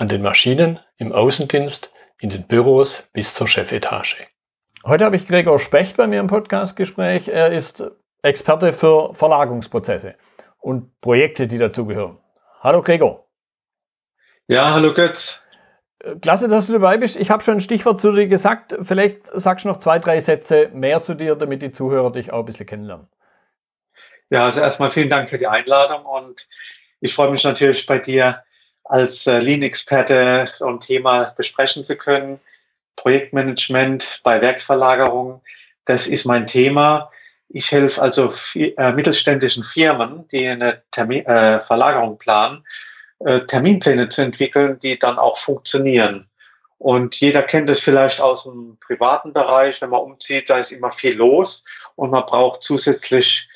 an den Maschinen, im Außendienst, in den Büros bis zur Chefetage. Heute habe ich Gregor Specht bei mir im Podcastgespräch. Er ist Experte für Verlagerungsprozesse und Projekte, die dazugehören. Hallo Gregor. Ja, hallo Götz. Klasse, dass du dabei bist. Ich habe schon ein Stichwort zu dir gesagt. Vielleicht sagst du noch zwei, drei Sätze mehr zu dir, damit die Zuhörer dich auch ein bisschen kennenlernen. Ja, also erstmal vielen Dank für die Einladung und ich freue mich natürlich bei dir als äh, Lean-Experte so ein Thema besprechen zu können. Projektmanagement bei Werksverlagerungen, das ist mein Thema. Ich helfe also äh, mittelständischen Firmen, die eine Termin, äh, Verlagerung planen, äh, Terminpläne zu entwickeln, die dann auch funktionieren. Und jeder kennt es vielleicht aus dem privaten Bereich, wenn man umzieht, da ist immer viel los und man braucht zusätzlich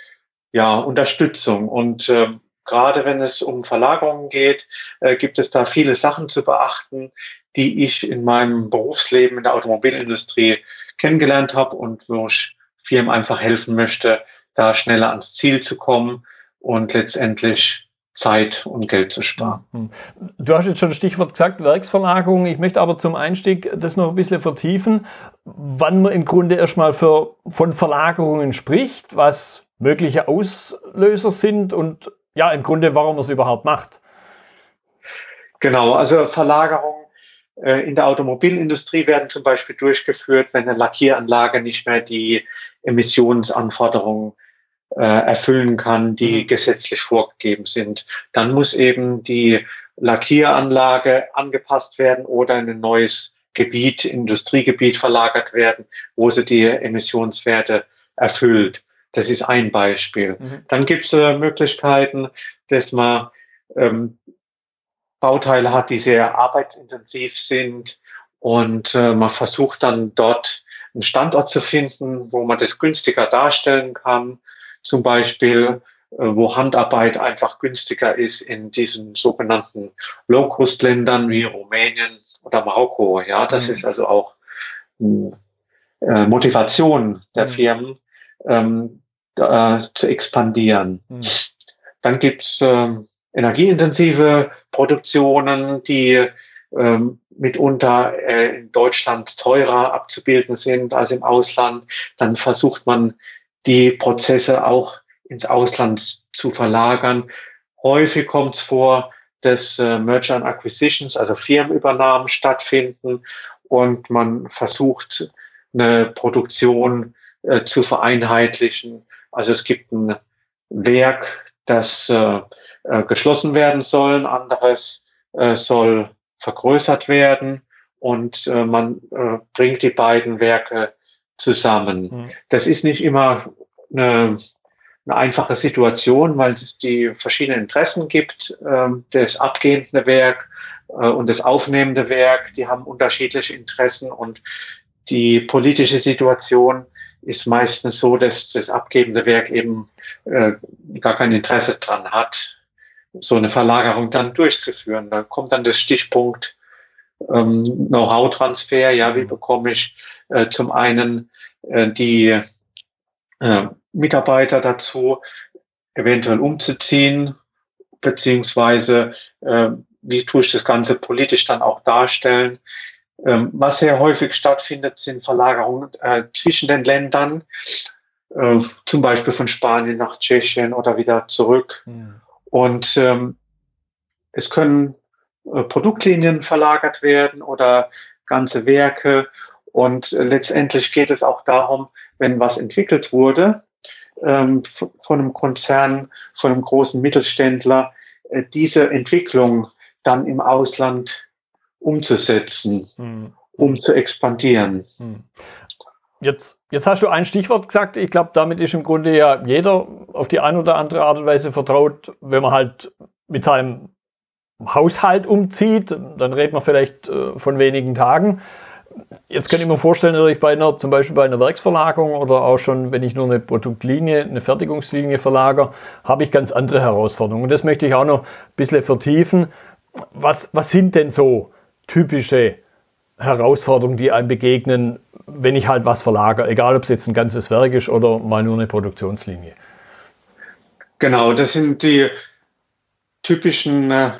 ja, Unterstützung. Und ähm, Gerade wenn es um Verlagerungen geht, äh, gibt es da viele Sachen zu beachten, die ich in meinem Berufsleben in der Automobilindustrie kennengelernt habe und wo ich Firmen einfach helfen möchte, da schneller ans Ziel zu kommen und letztendlich Zeit und Geld zu sparen. Hm. Du hast jetzt schon Stichwort gesagt, Werksverlagerung. Ich möchte aber zum Einstieg das noch ein bisschen vertiefen, wann man im Grunde erstmal für, von Verlagerungen spricht, was mögliche Auslöser sind und ja, im Grunde, warum es überhaupt macht. Genau, also Verlagerung äh, in der Automobilindustrie werden zum Beispiel durchgeführt, wenn eine Lackieranlage nicht mehr die Emissionsanforderungen äh, erfüllen kann, die mhm. gesetzlich vorgegeben sind. Dann muss eben die Lackieranlage angepasst werden oder in ein neues Gebiet, Industriegebiet verlagert werden, wo sie die Emissionswerte erfüllt. Das ist ein Beispiel. Mhm. Dann gibt es äh, Möglichkeiten, dass man ähm, Bauteile hat, die sehr arbeitsintensiv sind und äh, man versucht dann dort einen Standort zu finden, wo man das günstiger darstellen kann. Zum Beispiel, äh, wo Handarbeit einfach günstiger ist in diesen sogenannten Low-Cost-Ländern wie Rumänien oder Marokko. Ja, das mhm. ist also auch äh, Motivation der mhm. Firmen, ähm, äh, zu expandieren. Mhm. Dann gibt's äh, energieintensive Produktionen, die ähm, mitunter äh, in Deutschland teurer abzubilden sind als im Ausland. Dann versucht man, die Prozesse auch ins Ausland zu verlagern. Häufig kommt es vor, dass äh, Merger and Acquisitions, also Firmenübernahmen stattfinden und man versucht, eine Produktion äh, zu vereinheitlichen also es gibt ein Werk, das äh, äh, geschlossen werden soll, ein anderes äh, soll vergrößert werden und äh, man äh, bringt die beiden Werke zusammen. Mhm. Das ist nicht immer eine, eine einfache Situation, weil es die verschiedenen Interessen gibt. Äh, das abgehende Werk äh, und das aufnehmende Werk, die haben unterschiedliche Interessen und die politische Situation ist meistens so, dass das abgebende Werk eben äh, gar kein Interesse dran hat, so eine Verlagerung dann durchzuführen. Da kommt dann das Stichpunkt ähm, Know-how-Transfer. Ja, wie bekomme ich äh, zum einen äh, die äh, Mitarbeiter dazu, eventuell umzuziehen, beziehungsweise äh, wie tue ich das Ganze politisch dann auch darstellen? Ähm, was sehr häufig stattfindet, sind Verlagerungen äh, zwischen den Ländern, äh, zum Beispiel von Spanien nach Tschechien oder wieder zurück. Ja. Und ähm, es können äh, Produktlinien verlagert werden oder ganze Werke. Und äh, letztendlich geht es auch darum, wenn was entwickelt wurde ähm, von einem Konzern, von einem großen Mittelständler, äh, diese Entwicklung dann im Ausland umzusetzen, mhm. um zu expandieren. Mhm. Jetzt, jetzt hast du ein Stichwort gesagt. Ich glaube, damit ist im Grunde ja jeder auf die eine oder andere Art und Weise vertraut, wenn man halt mit seinem Haushalt umzieht, dann redet man vielleicht äh, von wenigen Tagen. Jetzt kann ich mir vorstellen, dass ich bei einer, zum Beispiel bei einer Werksverlagerung oder auch schon, wenn ich nur eine Produktlinie, eine Fertigungslinie verlagere, habe ich ganz andere Herausforderungen. Und das möchte ich auch noch ein bisschen vertiefen. Was, was sind denn so typische Herausforderungen, die einem begegnen, wenn ich halt was verlagere, egal ob es jetzt ein ganzes Werk ist oder mal nur eine Produktionslinie? Genau, das sind die typischen äh,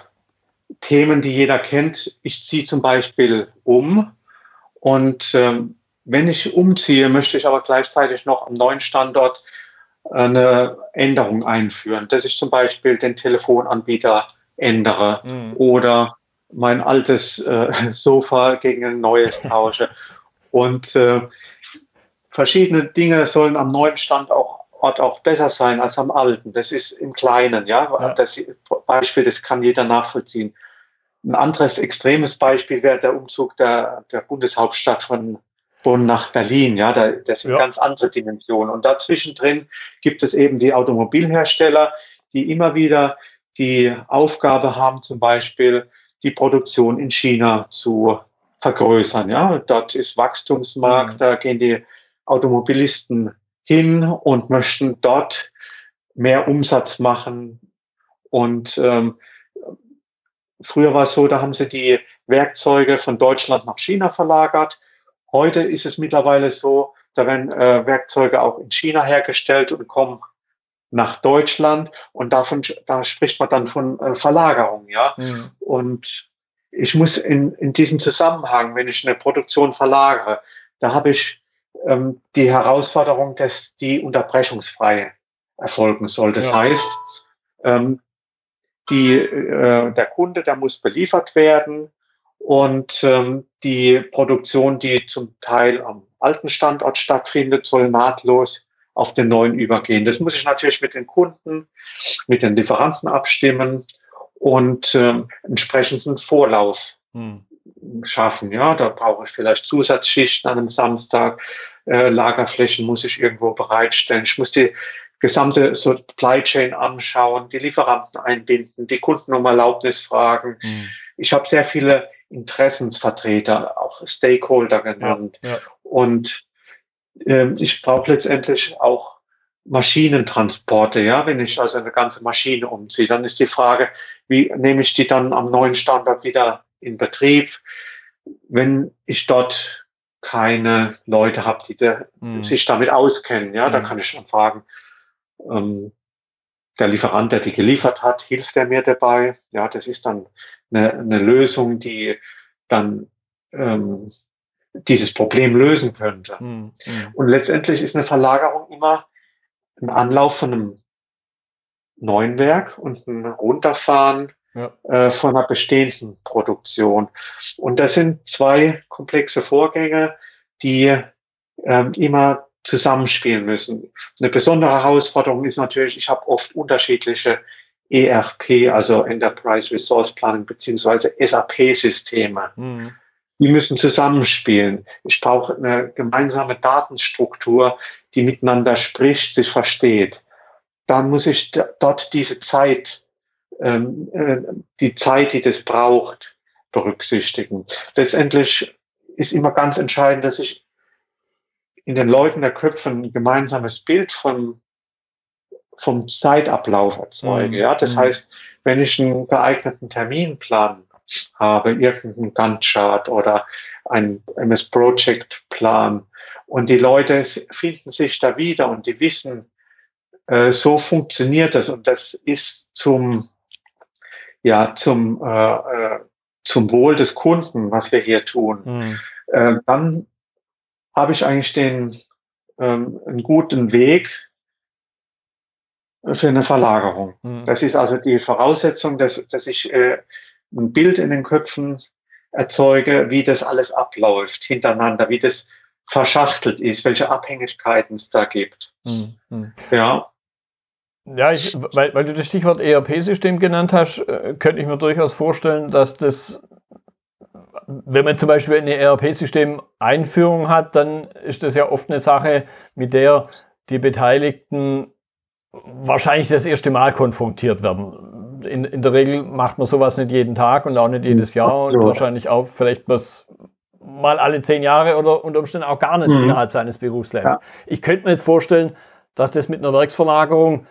Themen, die jeder kennt. Ich ziehe zum Beispiel um und ähm, wenn ich umziehe, möchte ich aber gleichzeitig noch am neuen Standort eine Änderung einführen, dass ich zum Beispiel den Telefonanbieter ändere mhm. oder mein altes äh, Sofa gegen ein neues tausche. Und äh, verschiedene Dinge sollen am neuen Standort auch besser sein als am alten. Das ist im Kleinen, ja. ja. Das Beispiel, das kann jeder nachvollziehen. Ein anderes extremes Beispiel wäre der Umzug der, der Bundeshauptstadt von Bonn nach Berlin. Ja, da, das sind ja. ganz andere Dimensionen. Und dazwischen drin gibt es eben die Automobilhersteller, die immer wieder die Aufgabe haben, zum Beispiel die Produktion in China zu vergrößern. Ja, dort ist Wachstumsmarkt, mhm. da gehen die Automobilisten hin und möchten dort mehr Umsatz machen. Und ähm, früher war es so, da haben sie die Werkzeuge von Deutschland nach China verlagert. Heute ist es mittlerweile so, da werden äh, Werkzeuge auch in China hergestellt und kommen nach Deutschland und davon, da spricht man dann von äh, Verlagerung, ja. Mhm. Und ich muss in, in diesem Zusammenhang, wenn ich eine Produktion verlagere, da habe ich ähm, die Herausforderung, dass die unterbrechungsfrei erfolgen soll. Das ja. heißt, ähm, die, äh, der Kunde, der muss beliefert werden und ähm, die Produktion, die zum Teil am alten Standort stattfindet, soll nahtlos auf den neuen übergehen. Das muss ich natürlich mit den Kunden, mit den Lieferanten abstimmen und äh, entsprechenden Vorlauf hm. schaffen. Ja, da brauche ich vielleicht Zusatzschichten an einem Samstag, äh, Lagerflächen muss ich irgendwo bereitstellen. Ich muss die gesamte Supply Chain anschauen, die Lieferanten einbinden, die Kunden um Erlaubnis fragen. Hm. Ich habe sehr viele Interessensvertreter, auch Stakeholder genannt. Ja, ja. Und ich brauche letztendlich auch Maschinentransporte, ja, wenn ich also eine ganze Maschine umziehe, dann ist die Frage, wie nehme ich die dann am neuen Standort wieder in Betrieb, wenn ich dort keine Leute habe, die da, mhm. sich damit auskennen, ja, mhm. da kann ich schon fragen, ähm, der Lieferant, der die geliefert hat, hilft er mir dabei? Ja, das ist dann eine, eine Lösung, die dann ähm, dieses Problem lösen könnte. Mhm. Und letztendlich ist eine Verlagerung immer ein Anlauf von einem neuen Werk und ein Runterfahren ja. äh, von einer bestehenden Produktion. Und das sind zwei komplexe Vorgänge, die ähm, immer zusammenspielen müssen. Eine besondere Herausforderung ist natürlich, ich habe oft unterschiedliche ERP, also Enterprise Resource Planning beziehungsweise SAP-Systeme. Mhm. Die müssen zusammenspielen. Ich brauche eine gemeinsame Datenstruktur, die miteinander spricht, sich versteht. Dann muss ich dort diese Zeit, ähm, äh, die Zeit, die das braucht, berücksichtigen. Letztendlich ist immer ganz entscheidend, dass ich in den Leuten der Köpfen ein gemeinsames Bild von, vom Zeitablauf erzeuge. Mhm. Ja, das mhm. heißt, wenn ich einen geeigneten Terminplan habe, irgendeinen Gantt-Chart oder ein MS Project Plan und die Leute finden sich da wieder und die wissen, äh, so funktioniert das und das ist zum ja zum äh, äh zum Wohl des Kunden, was wir hier tun. Mhm. Äh, dann habe ich eigentlich den ähm, einen guten Weg für eine Verlagerung. Mhm. Das ist also die Voraussetzung, dass, dass ich äh, ein Bild in den Köpfen erzeuge, wie das alles abläuft hintereinander, wie das verschachtelt ist, welche Abhängigkeiten es da gibt. Mhm. Ja. Ja, ich, weil, weil du das Stichwort ERP-System genannt hast, äh, könnte ich mir durchaus vorstellen, dass das wenn man zum Beispiel eine ERP-System Einführung hat, dann ist das ja oft eine Sache, mit der die Beteiligten wahrscheinlich das erste Mal konfrontiert werden. In, in der Regel macht man sowas nicht jeden Tag und auch nicht jedes Jahr und wahrscheinlich auch vielleicht bloß mal alle zehn Jahre oder unter Umständen auch gar nicht mhm. innerhalb seines Berufslebens. Ja. Ich könnte mir jetzt vorstellen, dass das mit einer Werksverlagerung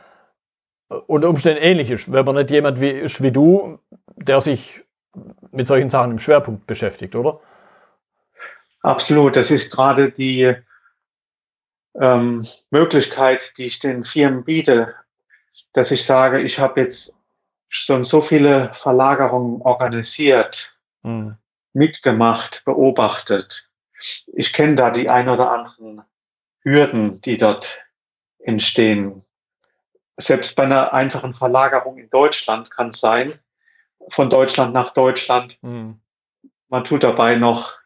äh, unter Umständen ähnlich ist, wenn man nicht jemand wie, ist wie du, der sich mit solchen Sachen im Schwerpunkt beschäftigt, oder? Absolut. Das ist gerade die ähm, Möglichkeit, die ich den Firmen biete, dass ich sage, ich habe jetzt schon so viele Verlagerungen organisiert, mhm. mitgemacht, beobachtet. Ich kenne da die ein oder anderen Hürden, die dort entstehen. Selbst bei einer einfachen Verlagerung in Deutschland kann es sein, von Deutschland nach Deutschland. Mhm. Man tut dabei noch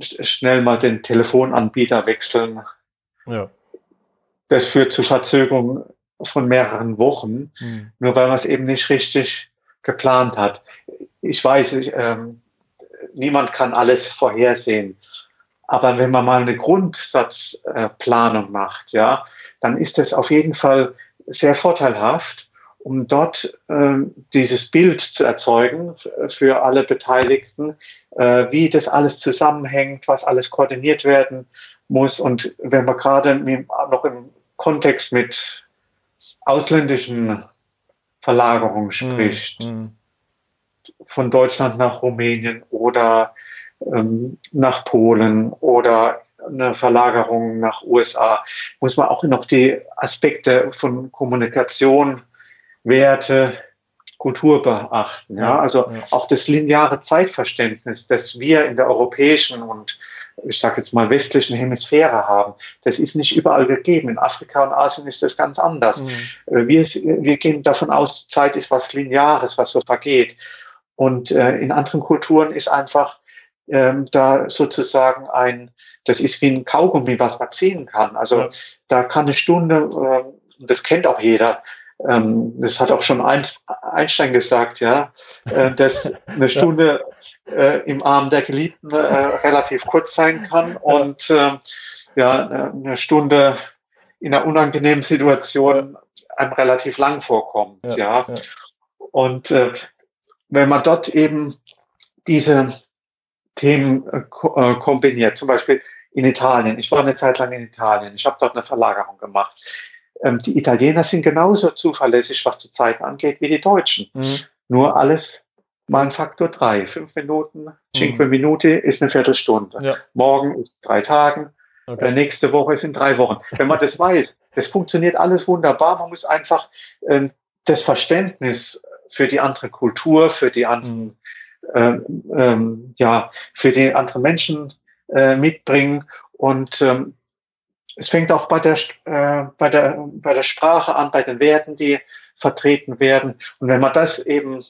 schnell mal den Telefonanbieter wechseln. Ja. Das führt zu Verzögerungen von mehreren Wochen, mhm. nur weil man es eben nicht richtig geplant hat. Ich weiß, ich, ähm, niemand kann alles vorhersehen. Aber wenn man mal eine Grundsatzplanung äh, macht, ja, dann ist es auf jeden Fall sehr vorteilhaft, um dort äh, dieses Bild zu erzeugen für alle Beteiligten, äh, wie das alles zusammenhängt, was alles koordiniert werden muss. Und wenn man gerade noch im Kontext mit ausländischen Verlagerungen spricht, mm, von Deutschland nach Rumänien oder ähm, nach Polen oder eine Verlagerung nach USA, muss man auch noch die Aspekte von Kommunikation, Werte, Kultur beachten. Ja, also auch das lineare Zeitverständnis, das wir in der europäischen und ich sage jetzt mal westlichen Hemisphäre haben, das ist nicht überall gegeben. In Afrika und Asien ist das ganz anders. Mhm. Äh, wir, wir gehen davon aus, Zeit ist was Lineares, was so vergeht. Und äh, in anderen Kulturen ist einfach ähm, da sozusagen ein, das ist wie ein Kaugummi, was man ziehen kann. Also ja. da kann eine Stunde, äh, das kennt auch jeder, ähm, das hat auch schon Einstein gesagt, ja, äh, dass eine Stunde äh, im Arm der Geliebten äh, relativ kurz sein kann und äh, ja, eine Stunde in einer unangenehmen Situation einem relativ lang vorkommt, ja. ja. ja. Und äh, wenn man dort eben diese Themen äh, äh, kombiniert, zum Beispiel in Italien. Ich war eine Zeit lang in Italien. Ich habe dort eine Verlagerung gemacht. Ähm, die Italiener sind genauso zuverlässig, was die Zeiten angeht, wie die Deutschen. Mhm. Nur alles mal ein Faktor drei. Fünf Minuten, cinque mhm. Minute ist eine Viertelstunde. Ja. Morgen ist drei Tagen. Okay. Äh, nächste Woche sind drei Wochen. Wenn man das weiß, das funktioniert alles wunderbar. Man muss einfach ähm, das Verständnis für die andere Kultur, für die anderen, ähm, ähm, ja, für die anderen Menschen äh, mitbringen. Und ähm, es fängt auch bei der, äh, bei, der, bei der Sprache an, bei den Werten, die vertreten werden. Und wenn man das eben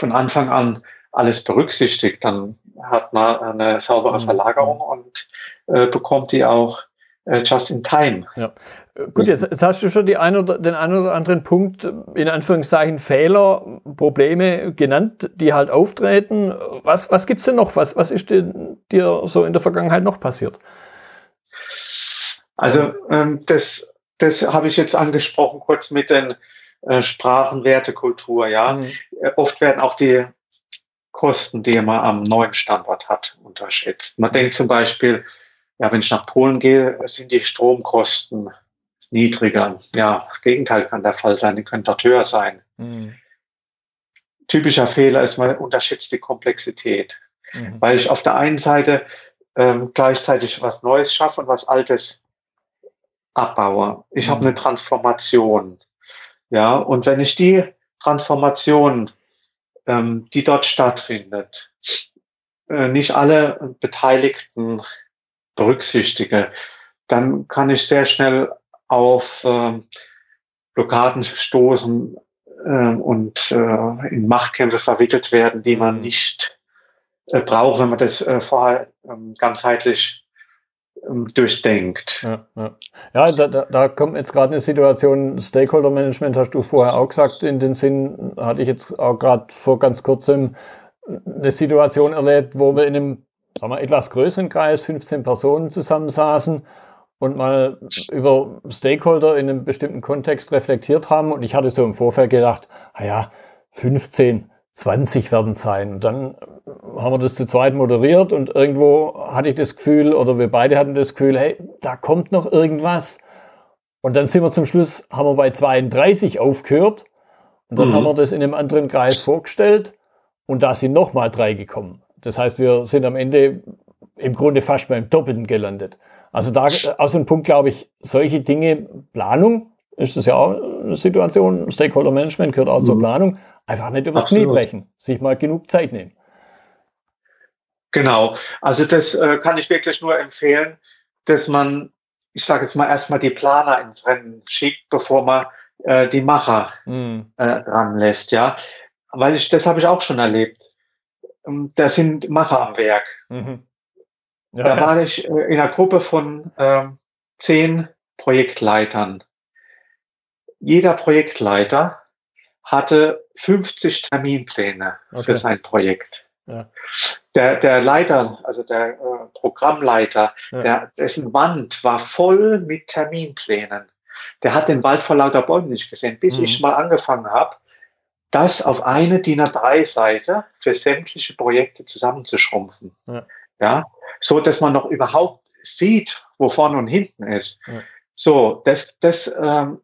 von Anfang an alles berücksichtigt, dann hat man eine saubere mhm. Verlagerung und äh, bekommt die auch äh, just in time. Ja. Gut, jetzt, jetzt, hast du schon ein oder, den einen oder anderen Punkt, in Anführungszeichen Fehler, Probleme genannt, die halt auftreten. Was, was es denn noch? Was, was ist dir, dir so in der Vergangenheit noch passiert? Also ähm, das, das habe ich jetzt angesprochen, kurz mit den äh, Sprachen, Werte, Kultur. Ja, mhm. Äh, oft werden auch die Kosten, die man am neuen Standort hat, unterschätzt. Man denkt zum Beispiel, ja, wenn ich nach Polen gehe, sind die Stromkosten niedriger. Ja, Gegenteil kann der Fall sein, die können dort höher sein. Mhm. Typischer Fehler ist, man unterschätzt die Komplexität, mhm. weil ich auf der einen Seite ähm, gleichzeitig was Neues schaffe und was Altes abbaue. Ich mhm. habe eine Transformation. Ja, und wenn ich die Transformation, ähm, die dort stattfindet, äh, nicht alle Beteiligten berücksichtige, dann kann ich sehr schnell auf äh, Blockaden stoßen äh, und äh, in Machtkämpfe verwickelt werden, die man mhm. nicht äh, braucht, wenn man das äh, vorher äh, ganzheitlich durchdenkt. Ja, ja. ja da, da, da kommt jetzt gerade eine Situation, Stakeholder Management hast du vorher auch gesagt, in den Sinn hatte ich jetzt auch gerade vor ganz kurzem eine Situation erlebt, wo wir in einem sagen wir, etwas größeren Kreis, 15 Personen zusammensaßen und mal über Stakeholder in einem bestimmten Kontext reflektiert haben. Und ich hatte so im Vorfeld gedacht, naja, 15, 20 werden sein. Und dann haben wir das zu zweit moderiert und irgendwo hatte ich das Gefühl, oder wir beide hatten das Gefühl, hey, da kommt noch irgendwas. Und dann sind wir zum Schluss, haben wir bei 32 aufgehört. Und dann mhm. haben wir das in einem anderen Kreis vorgestellt. Und da sind nochmal drei gekommen. Das heißt, wir sind am Ende im Grunde fast beim Doppelten gelandet. Also da aus dem Punkt glaube ich, solche Dinge, Planung, ist das ja auch eine Situation, Stakeholder Management gehört auch mhm. zur Planung, einfach nicht übers Absolut. Knie brechen, sich mal genug Zeit nehmen. Genau, also das äh, kann ich wirklich nur empfehlen, dass man, ich sage jetzt mal erstmal die Planer ins Rennen schickt, bevor man äh, die Macher mhm. äh, dran lässt, ja, weil ich das habe ich auch schon erlebt. Ähm, da sind Macher am Werk. Mhm. Ja, da war ich äh, in einer Gruppe von ähm, zehn Projektleitern. Jeder Projektleiter hatte 50 Terminpläne okay. für sein Projekt. Ja. Der, der Leiter, also der äh, Programmleiter, ja. der, dessen Wand war voll mit Terminplänen. Der hat den Wald vor lauter Bäumen nicht gesehen, bis mhm. ich mal angefangen habe, das auf eine DIN A3-Seite für sämtliche Projekte zusammenzuschrumpfen. Ja. ja, so dass man noch überhaupt sieht, wo vorne und hinten ist. So, das, das, ähm,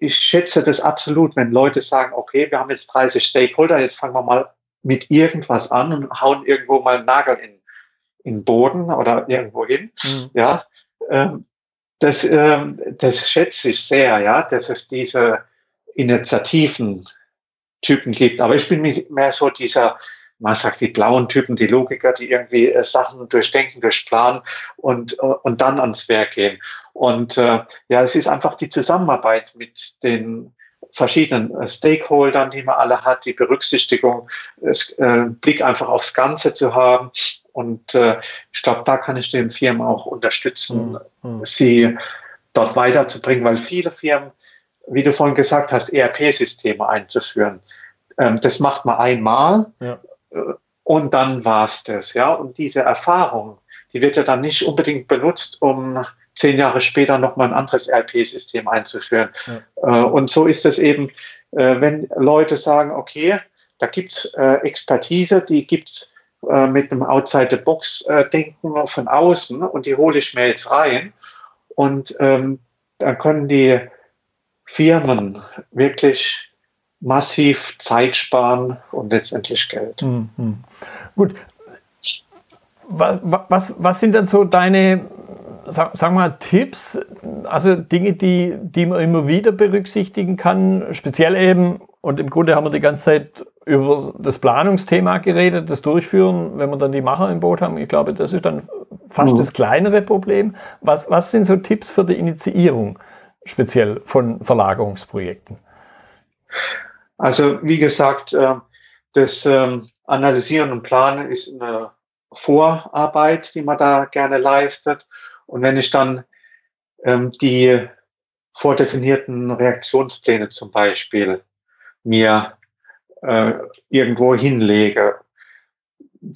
ich schätze das absolut, wenn Leute sagen, okay, wir haben jetzt 30 Stakeholder, jetzt fangen wir mal mit irgendwas an und hauen irgendwo mal einen Nagel in, in den Boden oder irgendwo hin. Mhm. Ja, ähm, das, ähm, das schätze ich sehr, ja, dass es diese Initiativen Typen gibt. Aber ich bin mehr so dieser man sagt die blauen Typen, die Logiker, die irgendwie äh, Sachen durchdenken, durchplanen und, äh, und dann ans Werk gehen. Und äh, ja, es ist einfach die Zusammenarbeit mit den verschiedenen äh, Stakeholdern, die man alle hat, die Berücksichtigung, das, äh, Blick einfach aufs Ganze zu haben. Und äh, ich glaube, da kann ich den Firmen auch unterstützen, mhm. sie dort weiterzubringen, weil viele Firmen, wie du vorhin gesagt hast, ERP-Systeme einzuführen. Ähm, das macht man einmal ja und dann war's das, ja. Und diese Erfahrung, die wird ja dann nicht unbedingt benutzt, um zehn Jahre später nochmal ein anderes RP-System einzuführen. Ja. Äh, und so ist es eben, äh, wenn Leute sagen, okay, da gibt's äh, Expertise, die gibt's mit einem Outside-the-Box-Denken von außen und die hole ich mir jetzt rein. Und ähm, dann können die Firmen wirklich massiv Zeit sparen und letztendlich Geld. Mhm. Gut. Was, was, was sind denn so deine, sag, sag mal, Tipps, also Dinge, die, die man immer wieder berücksichtigen kann, speziell eben, und im Grunde haben wir die ganze Zeit über das Planungsthema geredet, das Durchführen, wenn wir dann die Macher im Boot haben. Ich glaube, das ist dann fast mhm. das kleinere Problem. Was, was sind so Tipps für die Initiierung speziell von Verlagerungsprojekten? Also wie gesagt, äh, das ähm, Analysieren und Planen ist eine Vorarbeit, die man da gerne leistet. Und wenn ich dann ähm, die vordefinierten Reaktionspläne zum Beispiel mir äh, irgendwo hinlege.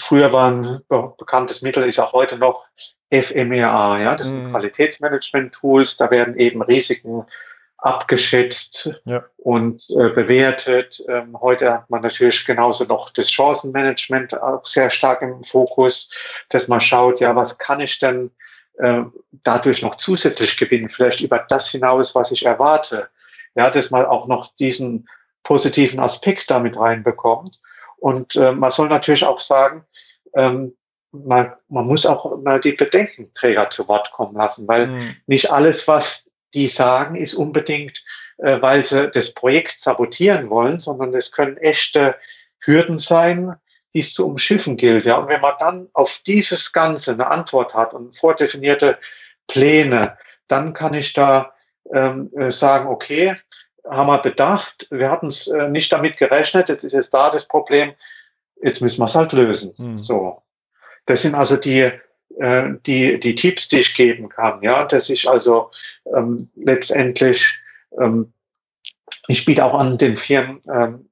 Früher war ein bekanntes Mittel, ist auch heute noch FMEA, ja, das sind mm. Qualitätsmanagement-Tools, da werden eben Risiken abgeschätzt ja. und äh, bewertet. Ähm, heute hat man natürlich genauso noch das Chancenmanagement auch sehr stark im Fokus, dass man schaut, ja, was kann ich denn äh, dadurch noch zusätzlich gewinnen, vielleicht über das hinaus, was ich erwarte. Ja, dass man auch noch diesen positiven Aspekt damit reinbekommt. Und äh, man soll natürlich auch sagen, ähm, man, man muss auch mal die Bedenkenträger zu Wort kommen lassen, weil mhm. nicht alles, was die sagen, ist unbedingt, äh, weil sie das Projekt sabotieren wollen, sondern es können echte Hürden sein, die es zu umschiffen gilt. Ja, und wenn man dann auf dieses Ganze eine Antwort hat und vordefinierte Pläne, dann kann ich da ähm, äh, sagen, okay, haben wir bedacht, wir hatten es äh, nicht damit gerechnet, jetzt ist jetzt da das Problem, jetzt müssen wir es halt lösen. Mhm. So. Das sind also die äh, die, die Tipps, die ich geben kann. Ja, dass ich also ähm, letztendlich, ähm, ich biete auch an den Firmen, ähm,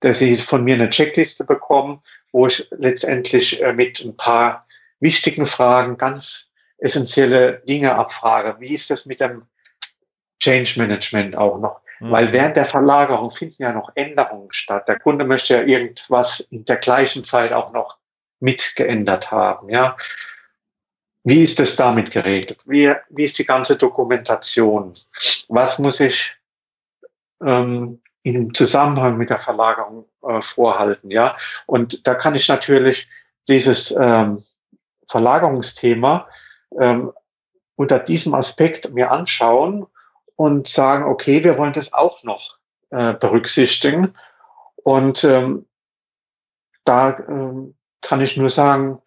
dass sie von mir eine Checkliste bekommen, wo ich letztendlich äh, mit ein paar wichtigen Fragen ganz essentielle Dinge abfrage. Wie ist das mit dem Change Management auch noch? Mhm. Weil während der Verlagerung finden ja noch Änderungen statt. Der Kunde möchte ja irgendwas in der gleichen Zeit auch noch mitgeändert haben. Ja, wie ist es damit geregelt? Wie, wie ist die ganze Dokumentation? Was muss ich ähm, im Zusammenhang mit der Verlagerung äh, vorhalten? Ja, und da kann ich natürlich dieses ähm, Verlagerungsthema ähm, unter diesem Aspekt mir anschauen und sagen, okay, wir wollen das auch noch äh, berücksichtigen. Und ähm, da ähm, kann ich nur sagen,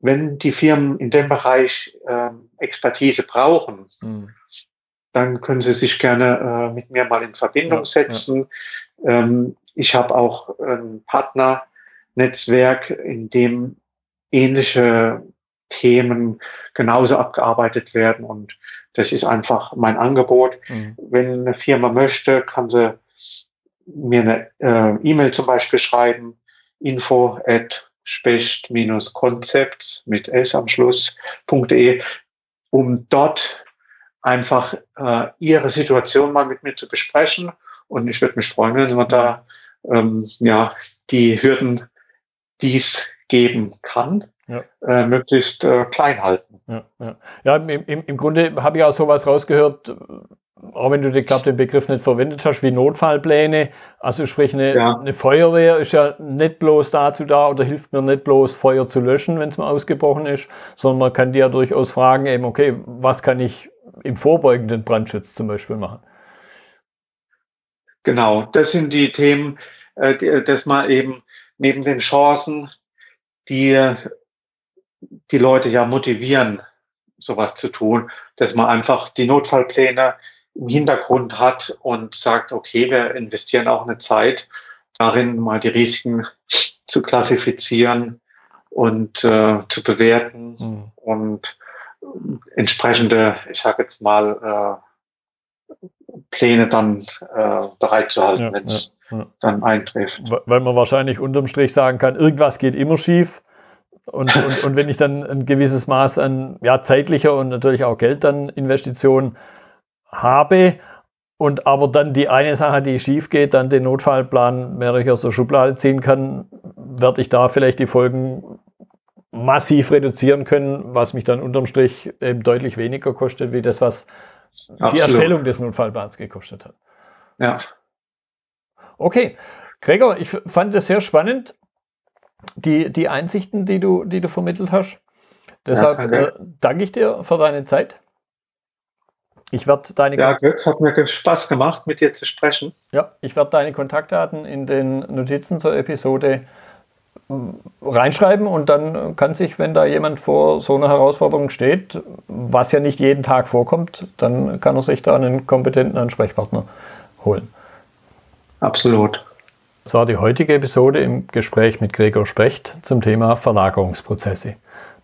wenn die Firmen in dem Bereich ähm, Expertise brauchen, mhm. dann können sie sich gerne äh, mit mir mal in Verbindung ja, setzen. Ja. Ähm, ich habe auch ein Partnernetzwerk, in dem ähnliche Themen genauso abgearbeitet werden. Und das ist einfach mein Angebot. Mhm. Wenn eine Firma möchte, kann sie mir eine äh, E-Mail zum Beispiel schreiben, info at specht-konzepts mit s am Schluss.de, um dort einfach äh, ihre Situation mal mit mir zu besprechen. Und ich würde mich freuen, wenn man da ähm, ja die Hürden, dies geben kann, ja. äh, möglichst äh, klein halten. Ja, ja. ja im, im, im Grunde habe ich auch sowas rausgehört, auch wenn du den, glaub, den Begriff nicht verwendet hast, wie Notfallpläne. Also sprich, eine, ja. eine Feuerwehr ist ja nicht bloß dazu da oder hilft mir nicht bloß Feuer zu löschen, wenn es mal ausgebrochen ist, sondern man kann die ja durchaus fragen, eben, okay, was kann ich im vorbeugenden Brandschutz zum Beispiel machen? Genau, das sind die Themen, äh, dass man eben neben den Chancen die die Leute ja motivieren, sowas zu tun, dass man einfach die Notfallpläne im Hintergrund hat und sagt, okay, wir investieren auch eine Zeit darin, mal die Risiken zu klassifizieren und äh, zu bewerten mhm. und entsprechende, ich sage jetzt mal, äh, Pläne dann äh, bereitzuhalten, ja, wenn es ja, ja. dann eintrifft. Weil man wahrscheinlich unterm Strich sagen kann, irgendwas geht immer schief. Und, und, und wenn ich dann ein gewisses Maß an ja, zeitlicher und natürlich auch Geld dann Investitionen habe und aber dann die eine Sache, die schief geht, dann den Notfallplan mehr aus der Schublade ziehen kann, werde ich da vielleicht die Folgen massiv reduzieren können, was mich dann unterm Strich eben deutlich weniger kostet, wie das, was Absolut. die Erstellung des Notfallplans gekostet hat. Ja. Okay. Gregor, ich fand das sehr spannend die, die Einsichten, die du, die du vermittelt hast. Deshalb ja, äh, danke ich dir für deine Zeit. Ich werde deine Ja, Glück, hat mir Spaß gemacht, mit dir zu sprechen. Ja, ich werde deine Kontaktdaten in den Notizen zur Episode äh, reinschreiben und dann kann sich, wenn da jemand vor so einer Herausforderung steht, was ja nicht jeden Tag vorkommt, dann kann er sich da einen kompetenten Ansprechpartner holen. Absolut. Das war die heutige Episode im Gespräch mit Gregor Specht zum Thema Verlagerungsprozesse.